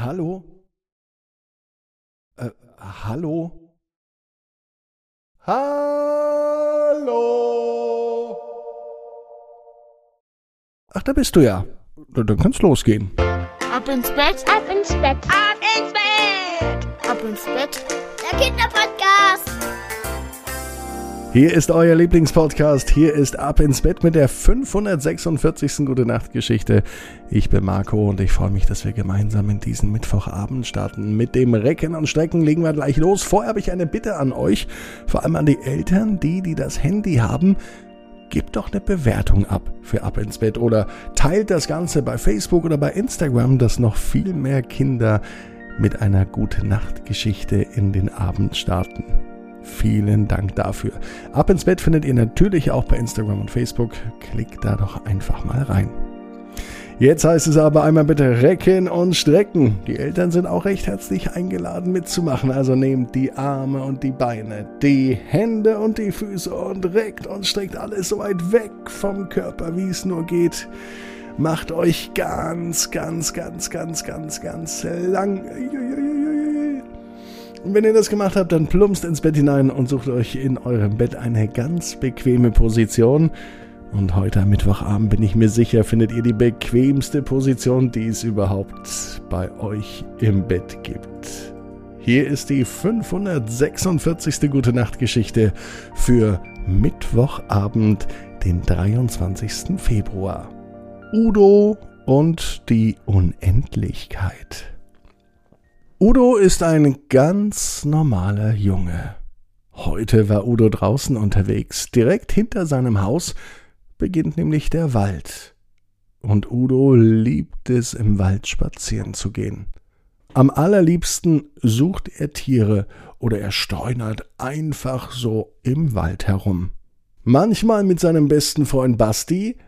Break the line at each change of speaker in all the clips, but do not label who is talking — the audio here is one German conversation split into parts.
Hallo? Äh, hallo? Hallo? Ach, da bist du ja. Dann kann's losgehen.
Ab ins Bett,
Ab ins Bett.
Ab ins Bett.
ab ins Bett.
Der Kinderpodcast.
Hier ist euer Lieblingspodcast. Hier ist Ab ins Bett mit der 546. Gute Nacht Geschichte. Ich bin Marco und ich freue mich, dass wir gemeinsam in diesen Mittwochabend starten. Mit dem Recken und Strecken legen wir gleich los. Vorher habe ich eine Bitte an euch, vor allem an die Eltern, die, die das Handy haben. Gebt doch eine Bewertung ab für Ab ins Bett oder teilt das Ganze bei Facebook oder bei Instagram, dass noch viel mehr Kinder mit einer Gute Nacht Geschichte in den Abend starten. Vielen Dank dafür. Ab ins Bett findet ihr natürlich auch bei Instagram und Facebook. Klickt da doch einfach mal rein. Jetzt heißt es aber einmal bitte recken und strecken. Die Eltern sind auch recht herzlich eingeladen mitzumachen. Also nehmt die Arme und die Beine, die Hände und die Füße und reckt und streckt alles so weit weg vom Körper, wie es nur geht. Macht euch ganz, ganz, ganz, ganz, ganz, ganz lang. Und wenn ihr das gemacht habt, dann plumpst ins Bett hinein und sucht euch in eurem Bett eine ganz bequeme Position. Und heute am Mittwochabend bin ich mir sicher, findet ihr die bequemste Position, die es überhaupt bei euch im Bett gibt. Hier ist die 546. Gute Nacht Geschichte für Mittwochabend, den 23. Februar. Udo und die Unendlichkeit. Udo ist ein ganz normaler Junge. Heute war Udo draußen unterwegs. Direkt hinter seinem Haus beginnt nämlich der Wald. Und Udo liebt es, im Wald spazieren zu gehen. Am allerliebsten sucht er Tiere oder er streunert einfach so im Wald herum. Manchmal mit seinem besten Freund Basti,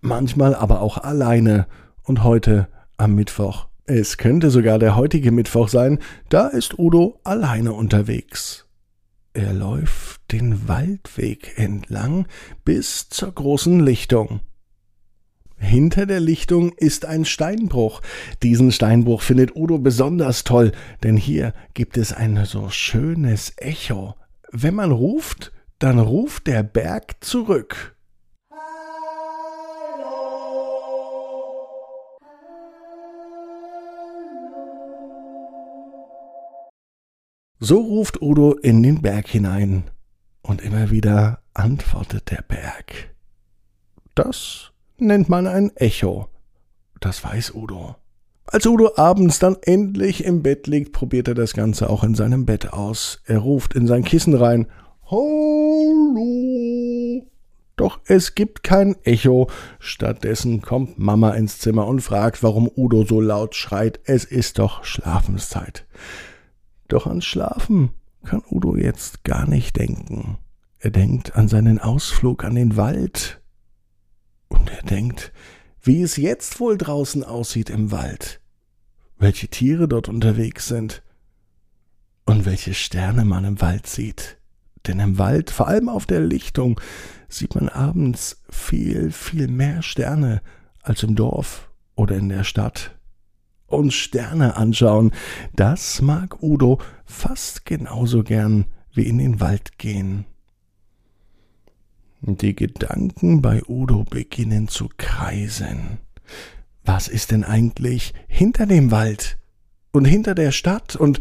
manchmal aber auch alleine und heute am Mittwoch es könnte sogar der heutige Mittwoch sein, da ist Udo alleine unterwegs. Er läuft den Waldweg entlang bis zur großen Lichtung. Hinter der Lichtung ist ein Steinbruch. Diesen Steinbruch findet Udo besonders toll, denn hier gibt es ein so schönes Echo. Wenn man ruft, dann ruft der Berg zurück. So ruft Udo in den Berg hinein, und immer wieder antwortet der Berg. Das nennt man ein Echo. Das weiß Udo. Als Udo abends dann endlich im Bett liegt, probiert er das Ganze auch in seinem Bett aus. Er ruft in sein Kissen rein. Hallo. Doch es gibt kein Echo. Stattdessen kommt Mama ins Zimmer und fragt, warum Udo so laut schreit. Es ist doch Schlafenszeit. Doch ans Schlafen kann Udo jetzt gar nicht denken. Er denkt an seinen Ausflug an den Wald. Und er denkt, wie es jetzt wohl draußen aussieht im Wald, welche Tiere dort unterwegs sind und welche Sterne man im Wald sieht. Denn im Wald, vor allem auf der Lichtung, sieht man abends viel, viel mehr Sterne als im Dorf oder in der Stadt und Sterne anschauen. Das mag Udo fast genauso gern wie in den Wald gehen. Die Gedanken bei Udo beginnen zu kreisen. Was ist denn eigentlich hinter dem Wald und hinter der Stadt und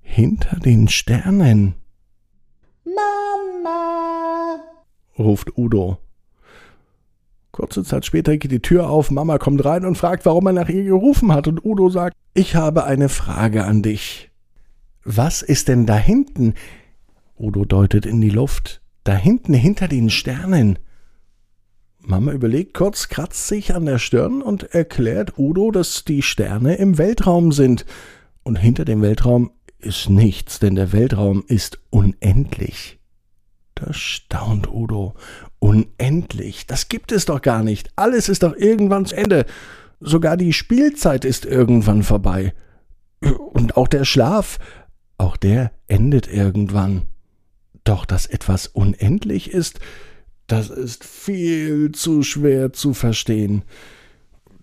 hinter den Sternen?
Mama.
ruft Udo. Kurze Zeit später geht die Tür auf, Mama kommt rein und fragt, warum er nach ihr gerufen hat, und Udo sagt, ich habe eine Frage an dich. Was ist denn da hinten? Udo deutet in die Luft. Da hinten hinter den Sternen. Mama überlegt kurz, kratzt sich an der Stirn und erklärt Udo, dass die Sterne im Weltraum sind. Und hinter dem Weltraum ist nichts, denn der Weltraum ist unendlich. Da staunt Udo. Unendlich. Das gibt es doch gar nicht. Alles ist doch irgendwann zu Ende. Sogar die Spielzeit ist irgendwann vorbei. Und auch der Schlaf, auch der endet irgendwann. Doch dass etwas unendlich ist, das ist viel zu schwer zu verstehen.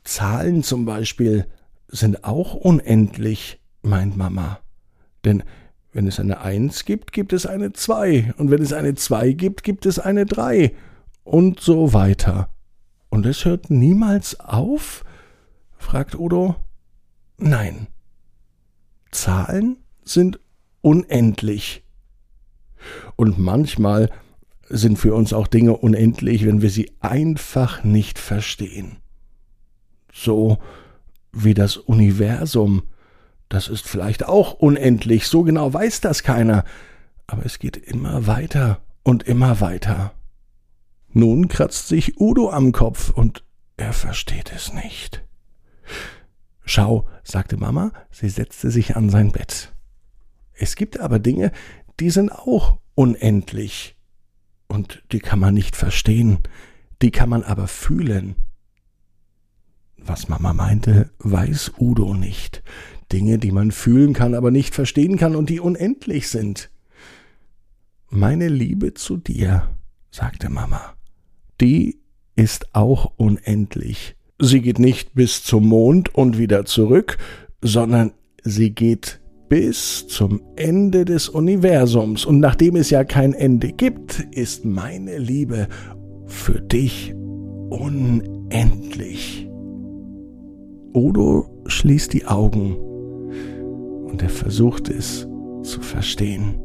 Zahlen zum Beispiel. sind auch unendlich, meint Mama. Denn wenn es eine Eins gibt, gibt es eine Zwei. Und wenn es eine Zwei gibt, gibt es eine Drei. Und so weiter. Und es hört niemals auf? fragt Udo. Nein. Zahlen sind unendlich. Und manchmal sind für uns auch Dinge unendlich, wenn wir sie einfach nicht verstehen. So wie das Universum. Das ist vielleicht auch unendlich, so genau weiß das keiner, aber es geht immer weiter und immer weiter. Nun kratzt sich Udo am Kopf und er versteht es nicht. Schau, sagte Mama, sie setzte sich an sein Bett. Es gibt aber Dinge, die sind auch unendlich. Und die kann man nicht verstehen, die kann man aber fühlen. Was Mama meinte, weiß Udo nicht. Dinge, die man fühlen kann, aber nicht verstehen kann und die unendlich sind. Meine Liebe zu dir, sagte Mama, die ist auch unendlich. Sie geht nicht bis zum Mond und wieder zurück, sondern sie geht bis zum Ende des Universums. Und nachdem es ja kein Ende gibt, ist meine Liebe für dich unendlich. Odo schließt die Augen und er versucht es zu verstehen.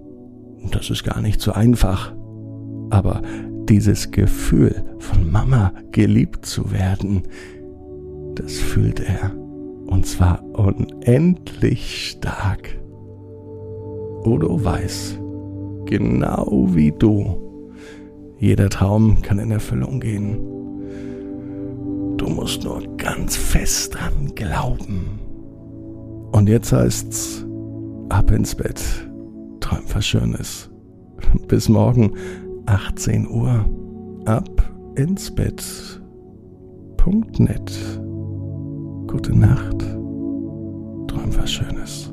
Und das ist gar nicht so einfach. Aber dieses Gefühl von Mama geliebt zu werden, das fühlt er. Und zwar unendlich stark. Odo weiß, genau wie du, jeder Traum kann in Erfüllung gehen. Du musst nur ganz fest dran glauben. Und jetzt heißt's ab ins Bett. Träum was Schönes. Bis morgen 18 Uhr. Ab ins Bett. Punkt net. Gute Nacht. Träum was Schönes.